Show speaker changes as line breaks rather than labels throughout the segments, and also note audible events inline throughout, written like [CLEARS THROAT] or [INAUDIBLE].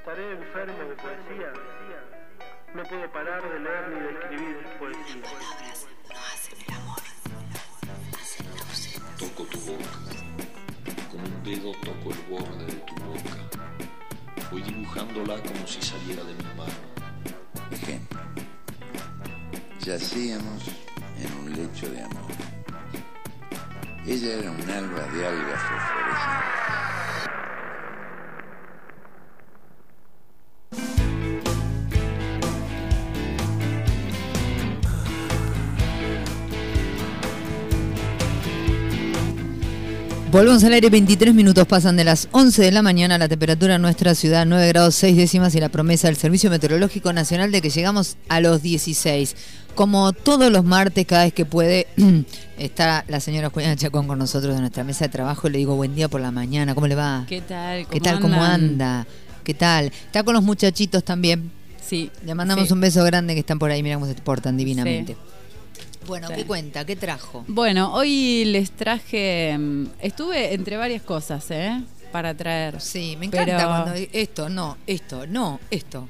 Estaré enfermo de poesía. No puedo parar de leer ni de escribir poesía.
Toco tu boca. Con un dedo toco el borde de tu boca. Voy dibujándola como si saliera de mi mano.
Ejemplo. Yacíamos en un lecho de amor. Ella era un alba de algas fosforescentes.
Volvemos al aire, 23 minutos pasan de las 11 de la mañana, la temperatura en nuestra ciudad 9 grados 6 décimas y la promesa del Servicio Meteorológico Nacional de que llegamos a los 16. Como todos los martes, cada vez que puede, [CLEARS THROAT] está la señora Juliana Chacón con nosotros en nuestra mesa de trabajo y le digo buen día por la mañana, ¿cómo le va?
¿Qué tal?
¿Qué tal? ¿Cómo anda? ¿Qué tal? Está con los muchachitos también.
Sí.
Le mandamos
sí.
un beso grande que están por ahí, mira cómo se portan divinamente.
Sí.
Bueno. ¿qué cuenta? ¿Qué trajo?
Bueno, hoy les traje. mm, Estuve entre varias cosas, ¿eh? Para traer.
Sí, me encanta
Pero-
cuando esto, no, esto, no, esto.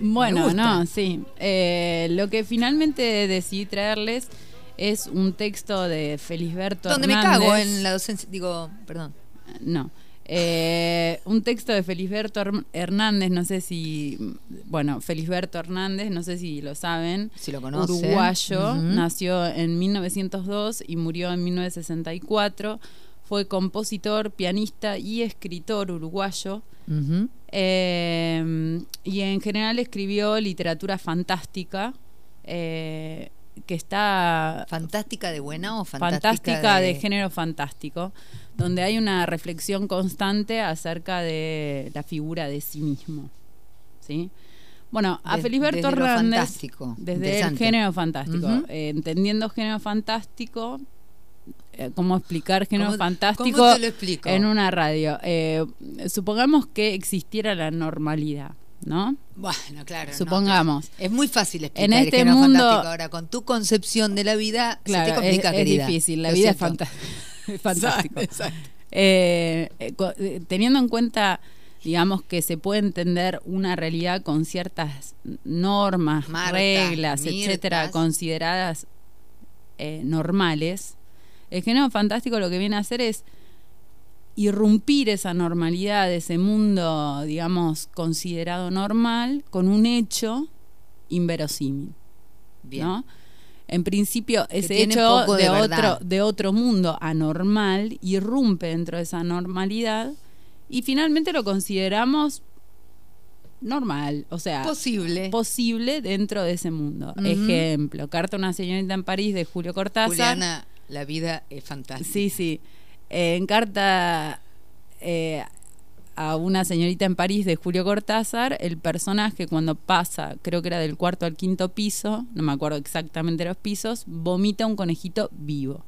Bueno, no, sí. Eh, lo que finalmente decidí traerles es un texto de Felisberto
Donde me
Hernández.
cago en la docencia, digo, perdón.
No. Eh, un texto de Felisberto Her- Hernández, no sé si. Bueno, Felisberto Hernández, no sé si lo saben.
Si lo conocen.
Uruguayo, nació en 1902 y murió en 1964. Fue compositor, pianista y escritor uruguayo. Eh, y en general escribió literatura fantástica, eh, que está
¿Fantástica de buena o fantástica,
fantástica de... género fantástico, donde hay una reflexión constante acerca de la figura de sí mismo. ¿sí? Bueno, a
Des-
Felisberto
desde
Hernández,
fantástico.
desde el género fantástico, eh, entendiendo género fantástico, eh, cómo explicar género
¿Cómo-
fantástico
cómo te lo explico?
en una radio. Eh, supongamos que existiera la normalidad, ¿no?
Bueno, claro.
Supongamos.
es muy fácil explicar
En
el
este
género
mundo-
fantástico. Ahora, con tu concepción de la vida,
Claro,
se te complica,
es, es
querida.
difícil, la
Lo
vida es
siento.
fanta- [LAUGHS] es fantástico. [LAUGHS]
Exacto.
Eh, eh, eh, teniendo en cuenta, digamos, que se puede entender una realidad con ciertas normas, reglas,
mirtas.
etcétera, consideradas eh, normales, el género fantástico lo que viene a hacer es irrumpir esa normalidad, ese mundo, digamos, considerado normal, con un hecho inverosímil.
Bien.
¿no? En principio, ese hecho de,
de
otro, de otro mundo anormal irrumpe dentro de esa normalidad y finalmente lo consideramos normal, o sea,
Posible.
posible dentro de ese mundo. Ejemplo, Carta a una señorita en París de Julio Cortázar.
Juliana, la vida es fantástica.
Sí, sí. Eh, en carta eh, a una señorita en París de Julio Cortázar, el personaje cuando pasa, creo que era del cuarto al quinto piso, no me acuerdo exactamente los pisos, vomita un conejito vivo.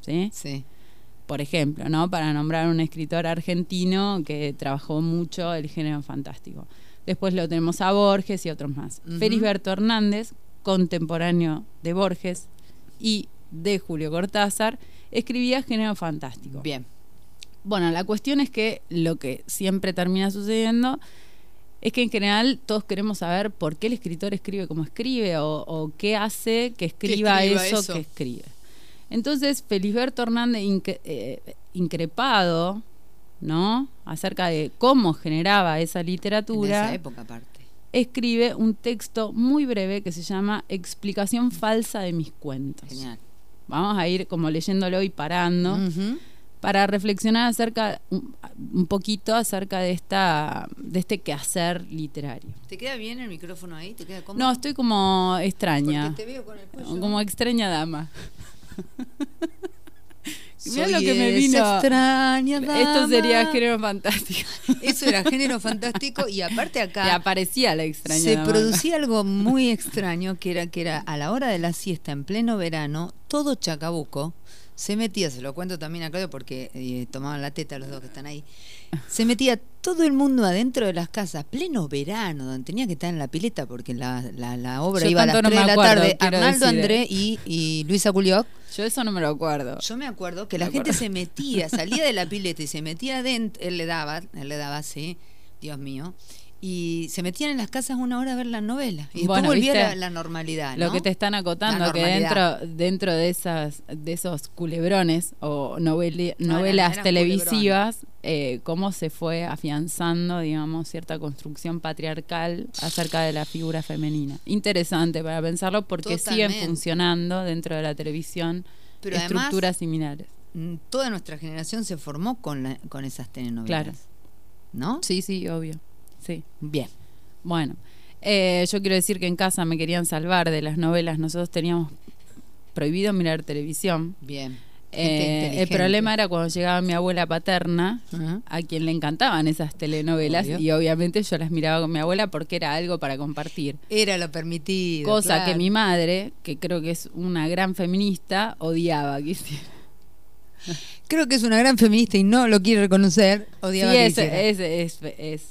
¿Sí?
Sí.
Por ejemplo, ¿no? Para nombrar un escritor argentino que trabajó mucho el género fantástico. Después lo tenemos a Borges y otros más.
Ujú.
Felisberto Hernández, contemporáneo de Borges y de Julio Cortázar, escribía género fantástico.
Bien.
Bueno, la cuestión es que lo que siempre termina sucediendo es que en general todos queremos saber por qué el escritor escribe como escribe o, o qué hace que escriba,
escriba
eso,
eso.
que escribe. Entonces, Felisberto Hernández, eh, increpado, ¿no? Acerca de cómo generaba esa
En
literatura,
esa época aparte.
escribe un texto muy breve que se llama Explicación falsa de mis cuentos.
Genial.
Vamos a ir como leyéndolo y parando para reflexionar acerca un, un poquito acerca de esta de este quehacer literario.
¿Te queda bien el micrófono ahí? ¿Te queda cómodo?
No, estoy como extraña,
Porque te veo con el cuello.
como extraña dama.
Soy
lo que me vino.
extraña
Esto sería género fantástico.
Eso era género fantástico y aparte acá
aparecía la extraña
se
dama.
producía algo muy extraño que era que era a la hora de la siesta en pleno verano, todo Chacabuco se metía, se lo cuento también a Claudio porque eh, tomaban la teta los dos que están ahí. Se metía todo el mundo adentro de las casas, pleno verano, donde tenía que estar en la pileta porque la, la, la obra
Yo
iba a las
tanto
3
no me
de la
acuerdo,
tarde. Arnaldo
decir,
André
eh.
y, y Luisa Culioc
Yo eso no me lo acuerdo.
yo me acuerdo que
Me
la gente se [LAUGHS] metía, salía de la pileta y se metía adentro, él le daba, él le daba así, Dios mío. Y se metían en las casas una hora a ver la novela. Y después
Bueno,
volvía
¿viste?
la, la normalidad.
Lo que te están acotando, que dentro, dentro de esas, de esos culebrones o noveli-
no,
novelas televisivas, eh, cómo se fue afianzando, digamos, cierta construcción patriarcal acerca de la figura femenina. Interesante para pensarlo porque siguen funcionando dentro de la televisión
Pero además-
estructuras similares.
Mm, Toda nuestra generación se formó con, la- con esas telenovelas.
Claro.
¿No?
Sí, sí, obvio. Sí.
Bien.
Bueno, eh, yo quiero decir que en casa me querían salvar de las novelas. Nosotros teníamos prohibido mirar televisión.
Bien.
Eh, el problema era cuando llegaba mi abuela paterna, a quien le encantaban esas telenovelas,
Obvio.
y obviamente yo las miraba con mi abuela porque era algo para compartir.
Era lo permitido.
Cosa
claro.
que mi madre, que creo que es una gran feminista, odiaba que hiciera.
Creo que es una gran feminista y no lo quiere reconocer.
Sí,
Odiaba que
es,
hiciera.
es, es, es,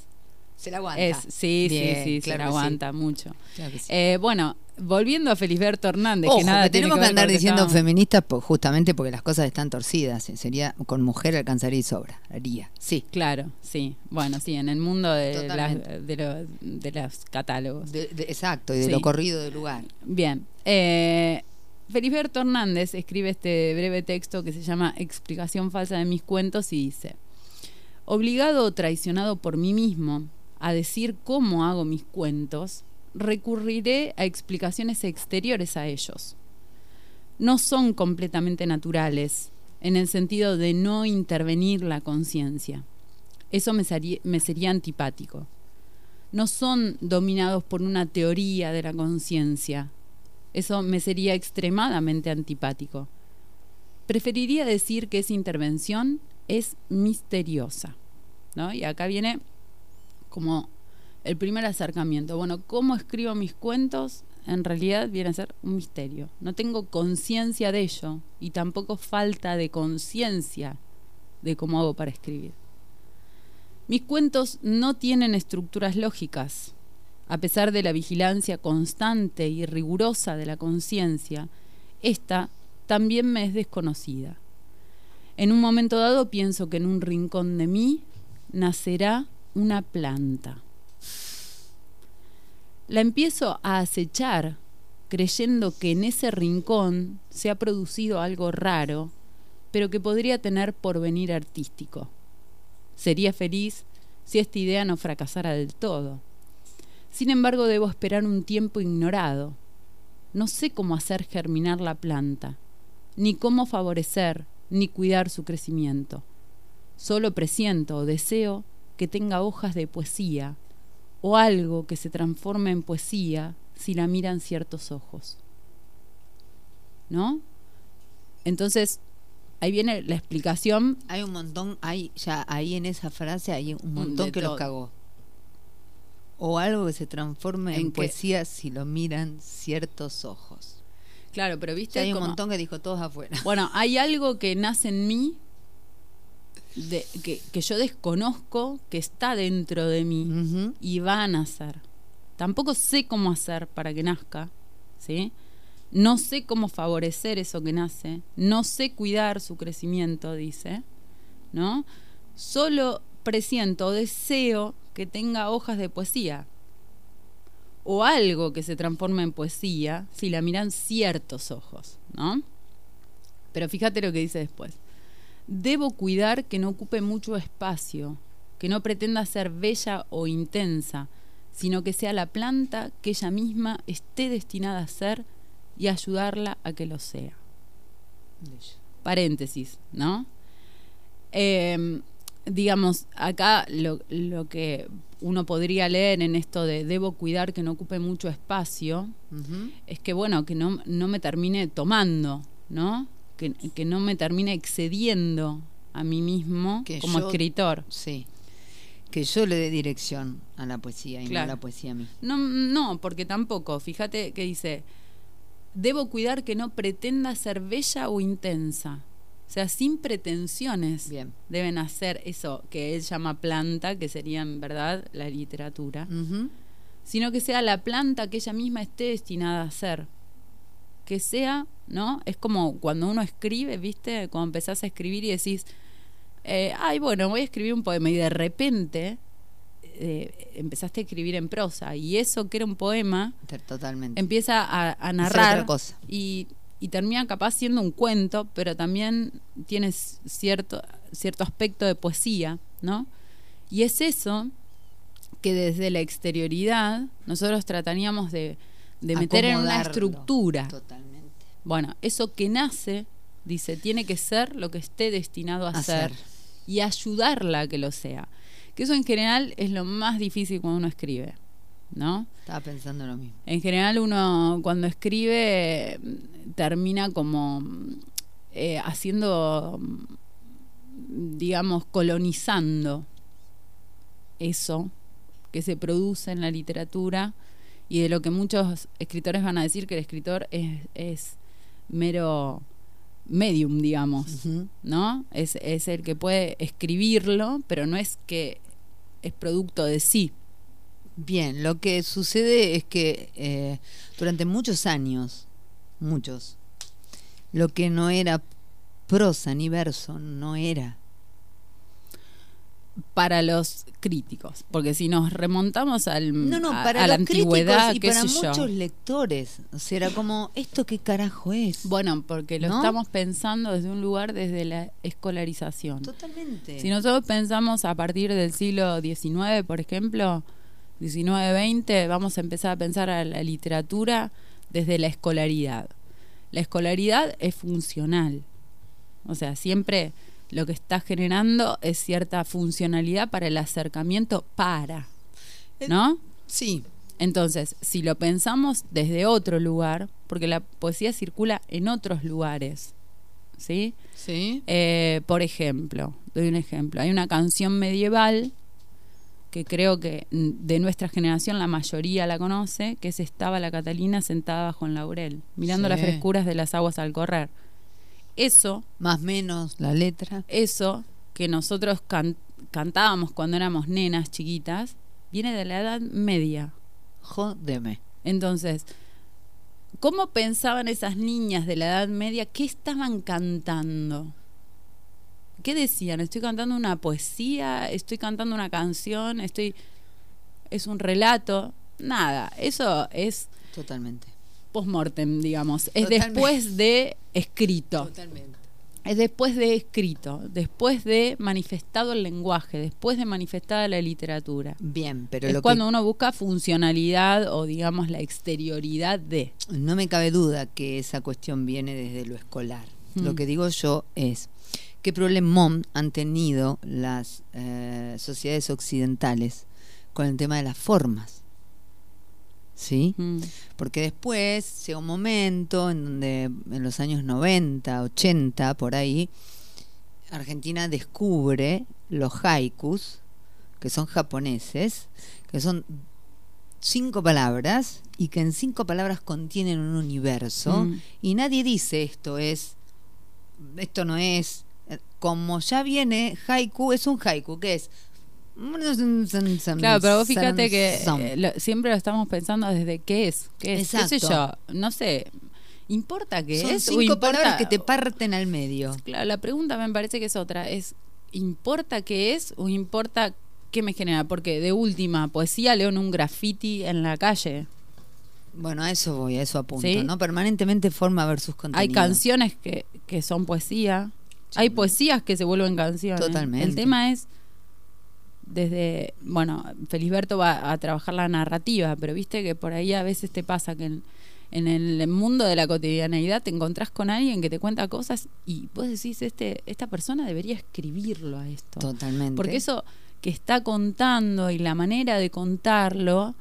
se la aguanta.
es- sí,
Bien,
sí, sí,
claro
se la
sí.
aguanta mucho.
Claro que sí.
Eh, bueno, volviendo a Felisberto Hernández,
Ojo,
que nada
que tenemos que, andar diciendo
estábamos-
feministas justamente porque las cosas están torcidas. Eh, Sería con mujer alcanzaría y sobra. Haría. Sí.
Claro, sí. Bueno, sí, en el mundo de, las- de, lo- de los catálogos.
De- de- exacto, y de
Sí.
lo corrido del lugar.
Bien. Eh, Felisberto Hernández escribe este breve texto que se llama Explicación falsa de mis cuentos y dice, obligado o traicionado por mí mismo a decir cómo hago mis cuentos, recurriré a explicaciones exteriores a ellos. No son completamente naturales, en el sentido de no intervenir la conciencia. Eso me, sería- me sería antipático. No son dominados por una teoría de la conciencia. Eso me sería extremadamente antipático. Preferiría decir que esa intervención es misteriosa. ¿no? Y acá viene como el primer acercamiento. Bueno, ¿cómo escribo mis cuentos? En realidad viene a ser un misterio. No tengo conciencia de ello y tampoco falta de conciencia de cómo hago para escribir. Mis cuentos no tienen estructuras lógicas. A pesar de la vigilancia constante y rigurosa de la conciencia, esta también me es desconocida. En un momento dado pienso que en un rincón de mí nacerá una planta. La empiezo a acechar creyendo que en ese rincón se ha producido algo raro, pero que podría tener porvenir artístico. Sería feliz si esta idea no fracasara del todo. Sin embargo, debo esperar un tiempo ignorado. No sé cómo hacer germinar la planta, ni cómo favorecer, ni cuidar su crecimiento. Solo presiento o deseo que tenga hojas de poesía, o algo que se transforme en poesía si la miran ciertos ojos. ¿No? Entonces, ahí viene la explicación
Hay un montón, hay ya ahí en esa frase hay un montón
de
que los cagó. O algo que se transforme en, poesía si lo miran ciertos ojos.
Claro, pero
Ya
viste
hay un montón que dijo todos afuera.
Bueno, hay algo que nace en mí de, que, que yo desconozco, que está dentro de mí y va a nacer. Tampoco sé cómo hacer para que nazca, ¿sí? No sé cómo favorecer eso que nace, no sé cuidar su crecimiento, dice, ¿no? Solo presiento, deseo que tenga hojas de poesía o algo que se transforme en poesía si la miran ciertos ojos, ¿no? Pero fíjate lo que dice después. Debo cuidar que no ocupe mucho espacio, que no pretenda ser bella o intensa, sino que sea la planta que ella misma esté destinada a ser y ayudarla a que lo sea. Paréntesis, ¿no? Eh, digamos, acá lo, lo que uno podría leer en esto de debo cuidar que no ocupe mucho espacio, es que bueno, que no, no me termine tomando, ¿no? Que, que no me termine excediendo a mí mismo
Que
como
yo-
escritor.
Sí. Que yo le dé dirección a la poesía y
Claro.
no la poesía a mí.
No, no, porque tampoco. Fíjate que dice, debo cuidar que no pretenda ser bella o intensa. O sea, sin pretensiones
Bien.
deben hacer eso que él llama planta, que sería en verdad la literatura, sino que sea la planta que ella misma esté destinada a ser. Que sea, ¿no? Es como cuando uno escribe, ¿viste? Cuando empezás a escribir y decís, eh, ay, bueno, voy a escribir un poema y de repente eh, empezaste a escribir en prosa y eso que era un poema
Totalmente.
empieza a, narrar
otra cosa.
Y, y termina capaz siendo un cuento, pero también tiene cierto, cierto aspecto de poesía, ¿no? Y es eso que desde la exterioridad nosotros trataríamos de, de meter en una estructura.
Totalmente.
Bueno, eso que nace, dice, tiene que ser lo que esté destinado a, ser y ayudarla a que lo sea. Que eso en general es lo más difícil cuando uno escribe, ¿no?
Estaba pensando lo mismo.
En general uno cuando escribe mm, termina como mm, eh, haciendo, mm, digamos, colonizando eso que se produce en la literatura y de lo que muchos escritores van a decir que el escritor es, es mero medium, digamos. ¿no? Es, es el que puede escribirlo, pero no es que es producto de sí.
Bien, lo que sucede es que eh, durante muchos años, muchos, lo que no era prosa ni verso no era.
Para los críticos, porque si nos remontamos al,
No, no, para
a la
los
antigüedad,
y
qué
para
sé yo.
muchos lectores. O sea, era como, ¿esto qué carajo es?
Bueno, porque lo
¿No?
estamos pensando desde un lugar desde la escolarización.
Totalmente.
Si nosotros pensamos a partir del siglo XIX, por ejemplo, 19-20, vamos a empezar a pensar a la literatura desde la escolaridad. La escolaridad es funcional. O sea, siempre lo que está generando es cierta funcionalidad para el acercamiento para. ¿No?
Sí.
Entonces, si lo pensamos desde otro lugar, porque la poesía circula en otros lugares, ¿sí?
Sí.
Eh, por ejemplo, doy un ejemplo. Hay una canción medieval que creo que de nuestra generación la mayoría la conoce, que es Estaba la Catalina sentada bajo un laurel, mirando
Sí.
las frescuras de las aguas al correr. Eso,
Más menos la letra.
eso que nosotros can- cantábamos cuando éramos nenas chiquitas, viene de la Edad Media.
Jódeme.
Entonces, ¿cómo pensaban esas niñas de la Edad Media? ¿Qué estaban cantando? ¿Qué decían? ¿Estoy cantando una poesía? ¿Estoy cantando una canción? ¿Estoy es un relato? Nada, eso es
Totalmente.
Post-mortem, digamos. Es
Totalmente.
después de escrito.
Totalmente.
Es después de escrito, después de manifestado el lenguaje, después de manifestada la literatura.
Bien, pero
es
lo
cuando
que
uno busca funcionalidad o digamos la exterioridad de.
no me cabe duda que esa cuestión viene desde lo escolar.
Mm.
Lo que digo yo es qué problemón han tenido las eh, sociedades occidentales con el tema de las formas. ¿Sí?
Mm.
Porque después llega un momento en donde en los años 90, 80, por ahí, Argentina descubre los haikus, que son japoneses, que son cinco palabras y que en cinco palabras contienen un universo
Mm.
y nadie dice esto es, esto no es, como ya viene haiku, es un haiku, que es...
Claro, pero vos fíjate que eh, lo- siempre lo estamos pensando desde qué es, qué es, qué sé
Exacto.
yo, no sé, ¿importa qué
Son
es?
cinco
importa-
palabras que te parten al medio.
Claro, la pregunta me parece que es otra, es ¿importa qué es o importa qué me genera? Porque de última, poesía leo en un graffiti en la calle.
Bueno, a eso voy, a eso apunto,
¿Sí?
¿no? Permanentemente forma versus contenido.
Hay canciones que, que son poesía, hay poesías que se vuelven canciones.
Totalmente.
El tema es desde, bueno, Felisberto va a trabajar la narrativa, pero viste que por ahí a veces te pasa que en, en el mundo de la cotidianeidad te encontrás con alguien que te cuenta cosas y vos decís, este, esta persona debería escribirlo a esto.
Totalmente.
Porque eso que está contando y la manera de contarlo,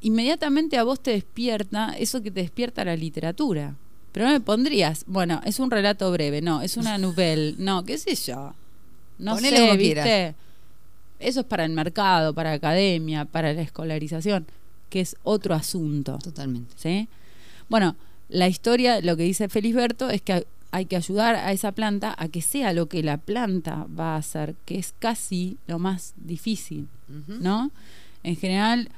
inmediatamente a vos te despierta eso que te despierta la literatura. Pero no me pondrías, bueno, es un relato breve, no, es una [LAUGHS] novela, no, qué sé yo. No
Ponele
sé, ¿viste?
quieras.
Eso es para el mercado, para la academia, para la escolarización, que es otro asunto.
Totalmente.
¿sí? Bueno, la historia, lo que dice Felisberto es que hay que ayudar a esa planta a que sea lo que la planta va a hacer, que es casi lo más difícil, ¿no? En general,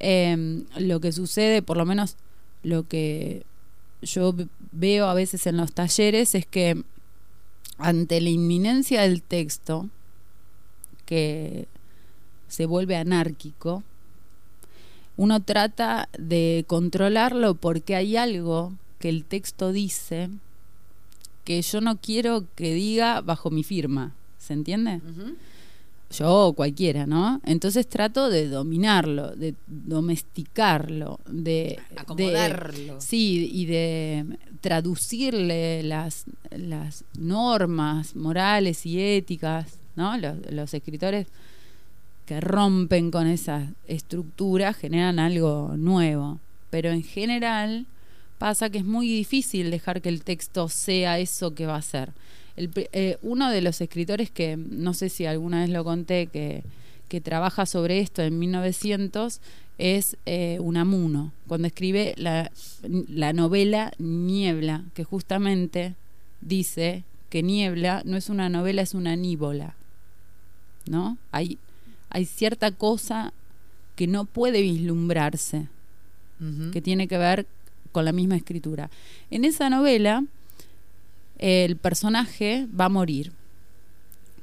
eh, lo que sucede, por lo menos lo que yo veo a veces en los talleres, es que ante la inminencia del texto, que se vuelve anárquico, uno trata de controlarlo porque hay algo que el texto dice que yo no quiero que diga bajo mi firma. ¿Se entiende? Yo o cualquiera, ¿no? Entonces trato de dominarlo, de domesticarlo, de...
Acomodarlo.
de- sí, y de traducirle las, las normas morales y éticas, ¿no? Los, escritores que rompen con esa estructura generan algo nuevo. Pero en general pasa que es muy difícil dejar que el texto sea eso que va a ser. El eh, uno de los escritores que, no sé si alguna vez lo conté, que, que trabaja sobre esto en 1900, es eh, Unamuno, cuando escribe la, la novela Niebla, que justamente dice que Niebla no es una novela, es una níbola. ¿No? Hay, hay cierta cosa que no puede vislumbrarse que tiene que ver con la misma escritura. En esa novela, el personaje va a morir.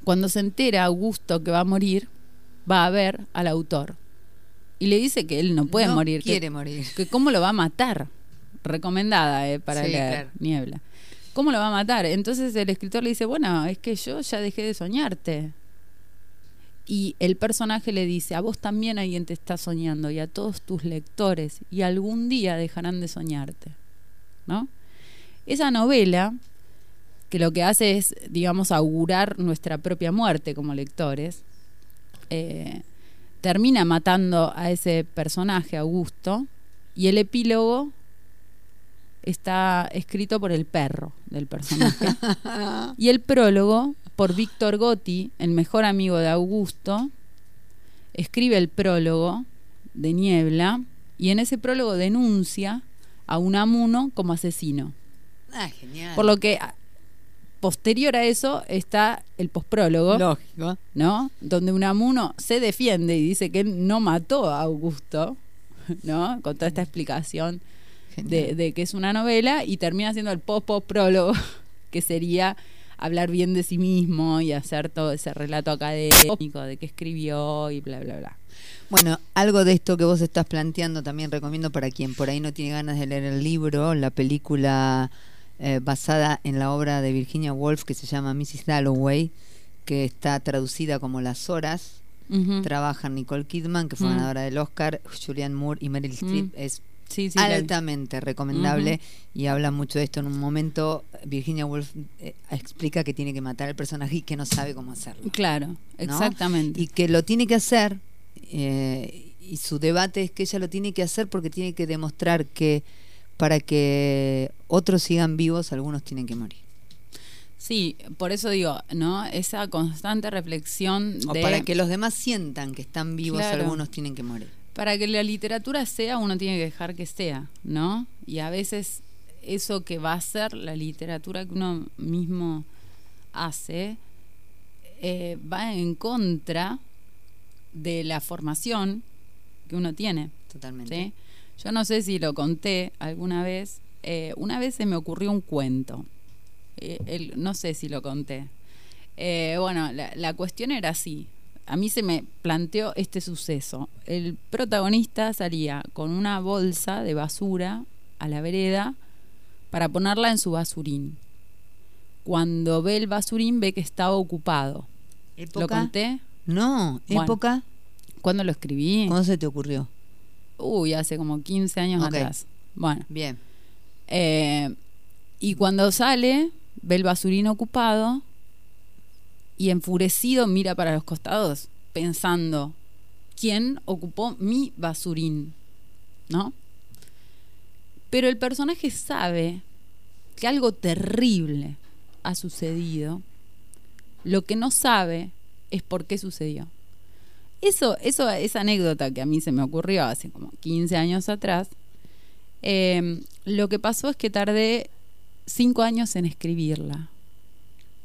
Cuando se entera Augusto que va a morir, va a ver al autor. Y le dice que él no puede
No
morir. que-
Quiere morir.
que cómo lo va a matar. Recomendada eh, para
Sí,
leer
claro.
Niebla. ¿Cómo lo va a matar? Entonces el escritor le dice, bueno, es que yo ya dejé de soñarte. Y el personaje le dice, a vos también alguien te está soñando y a todos tus lectores y algún día dejarán de soñarte. ¿No? Esa novela, que lo que hace es, digamos, augurar nuestra propia muerte como lectores, eh, termina matando a ese personaje, Augusto, y el epílogo está escrito por el perro del personaje. [LAUGHS] y el prólogo por Víctor Gotti, el mejor amigo de Augusto, escribe el prólogo de Niebla y en ese prólogo denuncia a Unamuno como asesino.
Ah, genial.
Por lo que posterior a eso está el postprólogo.
Lógico.
¿no? Donde Unamuno se defiende y dice que él no mató a Augusto, [LAUGHS] ¿no? Con toda esta explicación de, de que es una novela y termina siendo el post post prólogo, [LAUGHS] que sería hablar bien de sí mismo y hacer todo ese relato académico de que escribió y bla, bla, bla.
Bueno, algo de esto que vos estás planteando también recomiendo para quien por ahí no tiene ganas de leer el libro, la película eh, basada en la obra de Virginia Woolf que se llama Mrs. Dalloway, que está traducida como Las Horas.
Ujú.
Trabajan Nicole Kidman, que fue
Mm.
ganadora del Oscar, Julianne Moore y Meryl Streep. Es
Sí, sí, la-
altamente recomendable y habla mucho de esto. En un momento, Virginia Woolf eh, explica que tiene que matar al personaje y que no sabe cómo hacerlo.
Claro,
¿no?
exactamente.
Y que lo tiene que hacer, eh, y su debate es que ella lo tiene que hacer porque tiene que demostrar que para que otros sigan vivos, algunos tienen que morir.
Sí, por eso digo, ¿no? Esa constante reflexión
O para que los demás sientan que están vivos,
Claro.
algunos tienen que morir.
Para que la literatura sea, uno tiene que dejar que sea, ¿no? Y a veces eso que va a ser la literatura que uno mismo hace eh, va en contra de la formación que uno tiene.
Totalmente.
¿sí? Yo no sé si lo conté alguna vez. eh, una vez se me ocurrió un cuento. Eh, el- no sé si lo conté. Eh, bueno, la, la cuestión era así. A mí se me planteó este suceso. El protagonista salía con una bolsa de basura a la vereda para ponerla en su basurín. Cuando ve el basurín ve que estaba ocupado. ¿Lo conté?
No,
Bueno.
época.
¿Cuándo lo escribí?
¿Cuándo se te ocurrió?
Uy, hace como 15 años atrás. Bueno,
Bien.
eh, y cuando sale, ve el basurín ocupado y enfurecido mira para los costados, pensando, ¿quién ocupó mi basurín? ¿No? Pero el personaje sabe que algo terrible ha sucedido. Lo que no sabe es por qué sucedió. Eso, eso, esa anécdota que a mí se me ocurrió hace como 15 años atrás, eh, lo que pasó es que tardé cinco años en escribirla.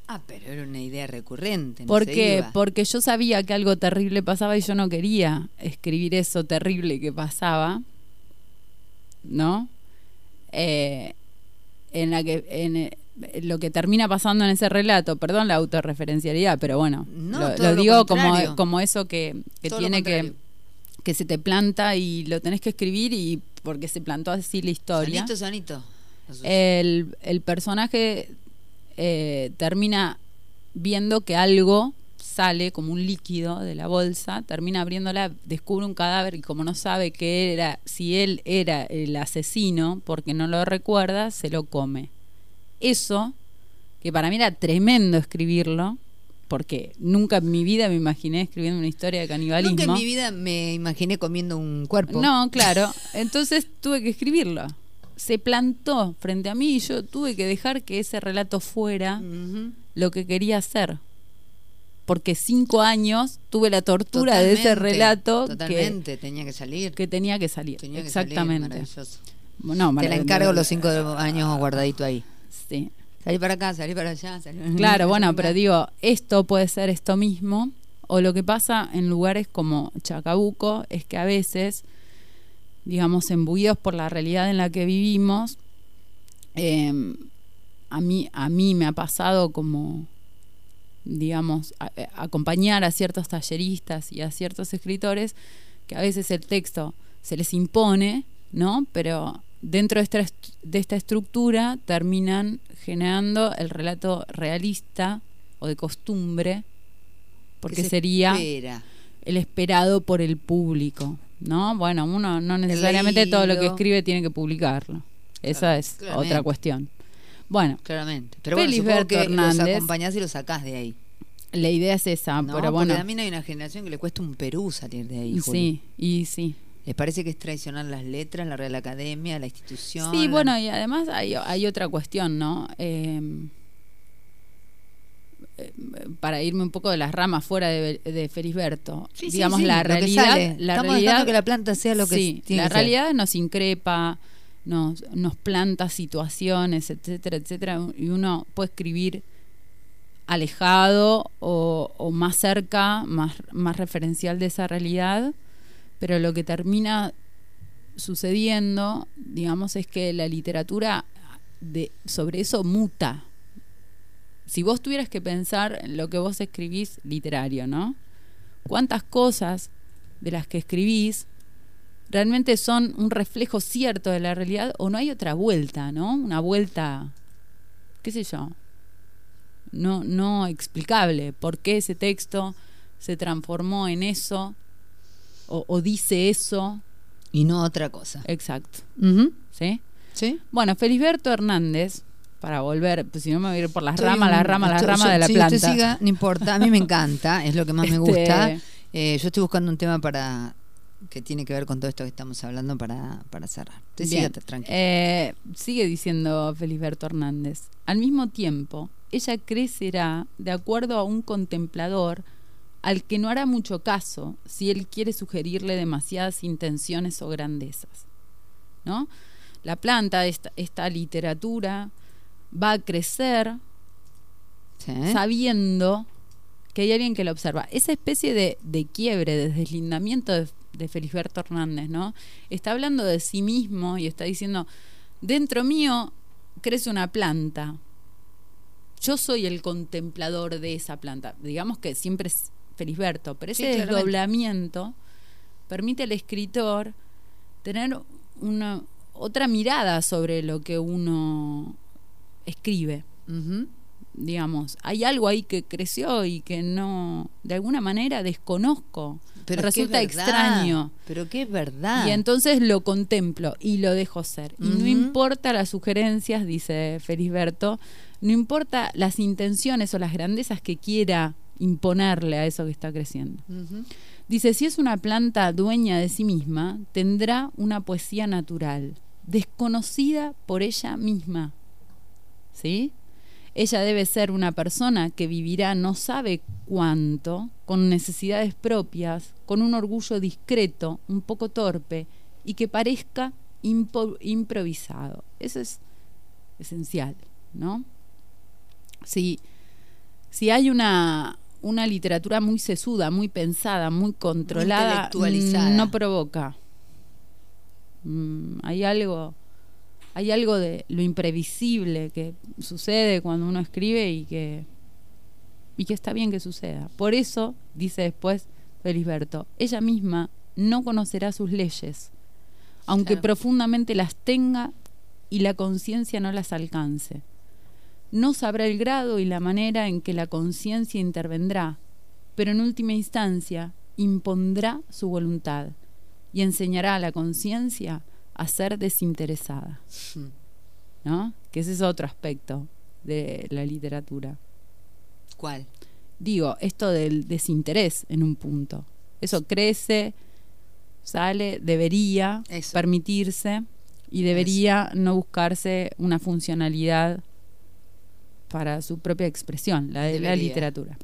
Ah, pero era una idea recurrente. no
¿Por qué? Porque yo sabía que algo terrible pasaba y yo no quería escribir eso terrible que pasaba, ¿no? Eh, en la que en, lo que termina pasando en ese relato, perdón la autorreferencialidad, pero bueno,
No,
lo, digo como, como eso que, que tiene que, que se te planta y lo tenés que escribir y porque se plantó así la historia.
Sanito, sanito.
El, el personaje eh, termina viendo que algo sale como un líquido de la bolsa, termina abriéndola, descubre un cadáver y como no sabe que era, si él era el asesino, porque no lo recuerda, se lo come. Eso, que para mí era tremendo escribirlo, porque nunca en mi vida me imaginé escribiendo una historia de canibalismo.
Nunca en mi vida me imaginé comiendo un cuerpo.
No, claro. Entonces tuve que escribirlo. Se plantó frente a mí y yo tuve que dejar que ese relato fuera lo que quería hacer. Porque cinco años tuve la tortura de ese
Totalmente,
relato que,
Totalmente, tenía que salir.
que tenía que salir.
Tenía que
Exactamente. No,
Te la encargo los cinco años guardadito ahí.
Sí.
Salí para acá, salí para allá. salí- [LAUGHS]
Claro, bueno, pero digo, esto puede ser esto mismo, o lo que pasa en lugares como Chacabuco es que a veces, digamos, embuidos por la realidad en la que vivimos, eh, a, mí, a mí me ha pasado como, digamos, a- a- acompañar a ciertos talleristas y a ciertos escritores, que a veces el texto se les impone, ¿no? Pero dentro de esta, est- de esta estructura terminan generando el relato realista o de costumbre, porque
Que se
sería
espera.
el esperado por el público, ¿no? Bueno, uno no necesariamente todo lo que escribe tiene que publicarlo. Esa
Claro,
es
claramente.
otra cuestión. Bueno,
Claramente. Pero bueno,
Felisberto
supongo que los
Hernández.
acompañás y los sacás de ahí.
la idea es esa,
¿no?
pero bueno,
también hay una generación que le cuesta un Perú salir de ahí. Juli.
sí, y sí.
¿Les parece que es traicionar las letras, la Real Academia, la institución?
Sí,
la-
bueno, y además hay, hay otra cuestión, ¿no? Eh, para irme un poco de las ramas fuera de, de Felisberto,
Sí,
digamos
sí,
la realidad, la
Estamos
realidad
que la planta sea lo que tiene
la
que ser.
realidad nos increpa, nos, nos planta situaciones, etcétera, etcétera, y uno puede escribir alejado o, o más cerca, más, más referencial de esa realidad, pero lo que termina sucediendo, digamos, es que la literatura de, sobre eso muta. Si vos tuvieras que pensar en lo que vos escribís literario, ¿no? ¿Cuántas cosas de las que escribís realmente son un reflejo cierto de la realidad o no hay otra vuelta, ¿no? Una vuelta, qué sé yo, no, no explicable. ¿Por qué ese texto se transformó en eso o, o dice eso?
Y no otra cosa.
Exacto. ¿Sí?
¿Sí?
Bueno, Felisberto Hernández, para volver, pues si no me voy a ir por las
Estoy
ramas, las ramas, las ramas de la
sí,
planta.
usted siga, no importa. A mí me encanta, es lo que más me
Este-
gusta. Eh, yo estoy buscando un tema para que tiene que ver con todo esto que estamos hablando para, para cerrar. Usted siga tranquilo.
Eh, sigue diciendo Felisberto Hernández. Al mismo tiempo, ella crecerá de acuerdo a un contemplador al que no hará mucho caso si él quiere sugerirle demasiadas intenciones o grandezas. ¿No? La planta, esta, esta literatura, va a crecer
Sí.
sabiendo que hay alguien que la observa. Esa especie de, de quiebre, de deslindamiento de, de Felisberto Hernández, ¿no? Está hablando de sí mismo y está diciendo, dentro mío crece una planta. Yo soy el contemplador de esa planta. Digamos que siempre es Felisberto, pero ese
Sí,
desdoblamiento permite al escritor tener una otra mirada sobre lo que uno escribe digamos, hay algo ahí que creció y que no, de alguna manera desconozco,
Pero es
resulta
verdad,
extraño.
Pero que es verdad.
Y entonces lo contemplo y lo dejo ser. Y no importa las sugerencias, dice Felisberto, no importa las intenciones o las grandezas que quiera imponerle a eso que está creciendo. Dice, si es una planta dueña de sí misma, tendrá una poesía natural, desconocida por ella misma. ¿Sí? Ella debe ser una persona que vivirá no sabe cuánto, con necesidades propias, con un orgullo discreto, un poco torpe, y que parezca improvisado. Eso es esencial, ¿no? Si, si hay una, una literatura muy sesuda, muy pensada, muy controlada, no provoca. Mm, hay algo hay algo de lo imprevisible que sucede cuando uno escribe y que, y que está bien que suceda. Por eso, dice después Felisberto, ella misma no conocerá sus leyes, aunque
Claro.
profundamente las tenga y la conciencia no las alcance. No sabrá el grado y la manera en que la conciencia intervendrá, pero en última instancia impondrá su voluntad y enseñará a la conciencia a ser desinteresada. ¿No? Que ese es otro aspecto de la literatura.
¿Cuál?
Digo, esto del desinterés en un punto. Eso crece, sale, debería
Eso.
permitirse y debería no buscarse una funcionalidad para su propia expresión, la de la literatura.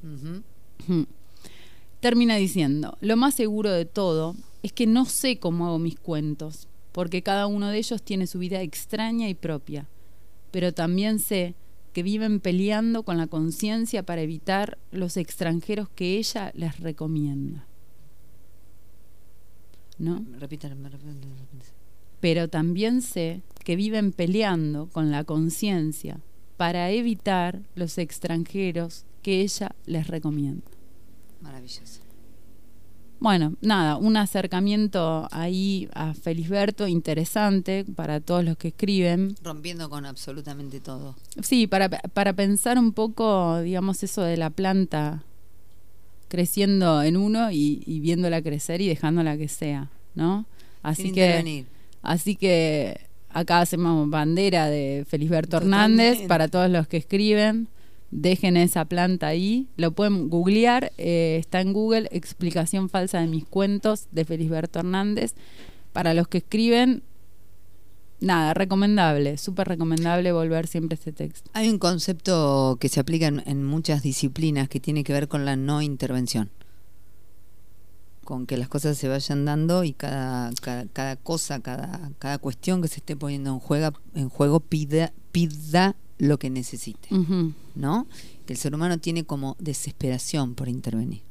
Termina diciendo, lo más seguro de todo es que no sé cómo hago mis cuentos, porque cada uno de ellos tiene su vida extraña y propia, pero también sé que viven peleando con la conciencia para evitar los extranjeros que ella les recomienda. ¿No? Pero también sé que viven peleando con la conciencia para evitar los extranjeros que ella les recomienda.
Maravilloso.
Bueno, nada, un acercamiento ahí a Felisberto interesante para todos los que escriben.
Rompiendo con absolutamente todo.
Sí, para, para pensar un poco, digamos, eso de la planta creciendo en uno y, y viéndola crecer y dejándola que sea, ¿no? Así
Sin
que,
intervenir.
así que acá hacemos bandera de Felisberto
Totalmente.
Hernández para todos los que escriben. Dejen esa planta ahí. Lo pueden googlear. eh, está en Google. Explicación falsa de mis cuentos de Felisberto Hernández. Para los que escriben, nada, recomendable. Súper recomendable volver siempre a este texto.
Hay un concepto que se aplica en, muchas disciplinas que tiene que ver con la no intervención. Con que las cosas se vayan dando y cada, cada, cada cosa, cada, cada cuestión que se esté poniendo en juego, en juego pida, pida lo que necesite.
Ujú.
¿No? Que el ser humano tiene como desesperación por intervenir.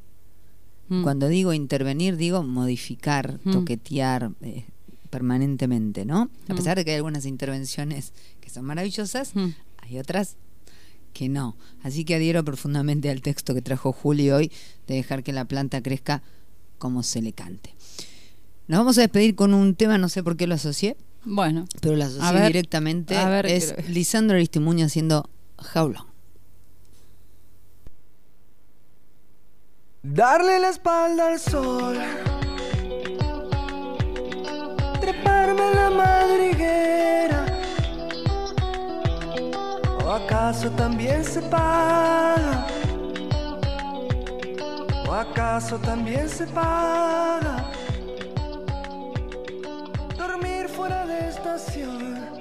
Mm.
Cuando digo intervenir, digo modificar,
Mm.
toquetear eh, permanentemente, ¿no? A
Mm.
pesar de que hay algunas intervenciones que son maravillosas,
Mm.
hay otras que no. Así que adhiero profundamente al texto que trajo Juli hoy de dejar que la planta crezca como se le cante. Nos vamos a despedir con un tema, no sé por qué lo asocié,
Bueno,
pero lo
A
asocié
ver,
directamente.
a ver,
es
quiero-
Lisandro Aristimuño haciendo How Long.
Darle la espalda al sol. Treparme en la madriguera. ¿O acaso también se paga? ¿O acaso también se paga? Dormir fuera de estación.